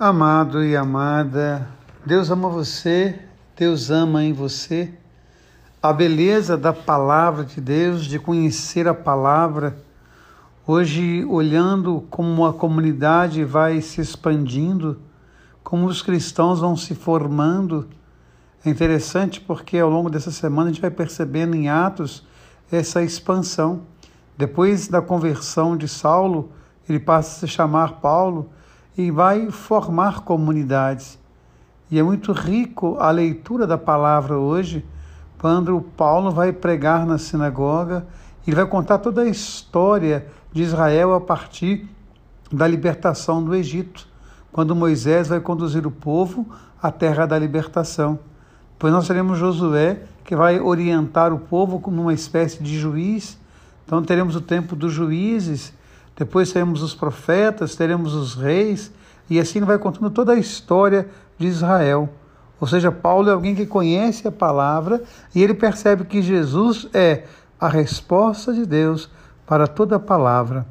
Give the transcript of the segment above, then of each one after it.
Amado e amada, Deus ama você, Deus ama em você. A beleza da palavra de Deus, de conhecer a palavra, hoje olhando como a comunidade vai se expandindo, como os cristãos vão se formando, é interessante porque ao longo dessa semana a gente vai percebendo em Atos essa expansão. Depois da conversão de Saulo, ele passa a se chamar Paulo e vai formar comunidades. E é muito rico a leitura da palavra hoje, quando Paulo vai pregar na sinagoga, ele vai contar toda a história de Israel a partir da libertação do Egito, quando Moisés vai conduzir o povo à terra da libertação. Pois nós teremos Josué, que vai orientar o povo como uma espécie de juiz. Então teremos o tempo dos juízes, depois teremos os profetas, teremos os reis, e assim vai contando toda a história de Israel. Ou seja, Paulo é alguém que conhece a palavra e ele percebe que Jesus é a resposta de Deus para toda a palavra.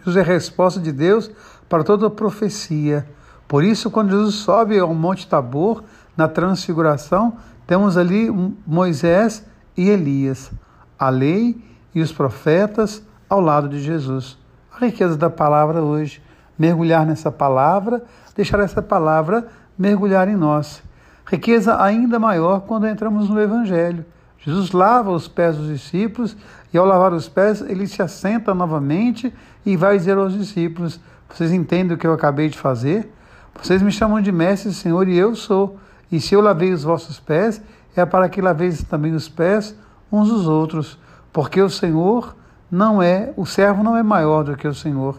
Jesus é a resposta de Deus para toda a profecia. Por isso, quando Jesus sobe ao Monte Tabor, na transfiguração, temos ali Moisés e Elias, a lei e os profetas ao lado de Jesus a riqueza da palavra hoje, mergulhar nessa palavra, deixar essa palavra mergulhar em nós. Riqueza ainda maior quando entramos no Evangelho. Jesus lava os pés dos discípulos e, ao lavar os pés, ele se assenta novamente e vai dizer aos discípulos: Vocês entendem o que eu acabei de fazer? Vocês me chamam de Mestre, Senhor, e eu sou. E se eu lavei os vossos pés, é para que laveis também os pés uns dos outros, porque o Senhor não é, o servo não é maior do que o Senhor.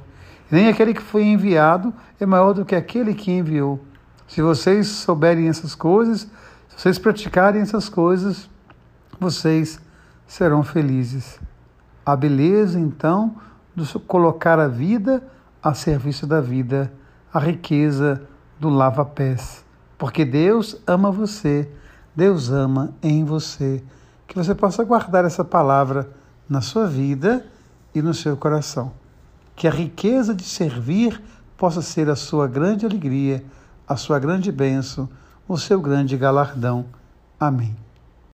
Nem aquele que foi enviado é maior do que aquele que enviou. Se vocês souberem essas coisas, se vocês praticarem essas coisas, vocês serão felizes. A beleza, então, de colocar a vida a serviço da vida, a riqueza do lava-pés. Porque Deus ama você, Deus ama em você. Que você possa guardar essa palavra na sua vida e no seu coração. Que a riqueza de servir possa ser a sua grande alegria, a sua grande bênção, o seu grande galardão. Amém.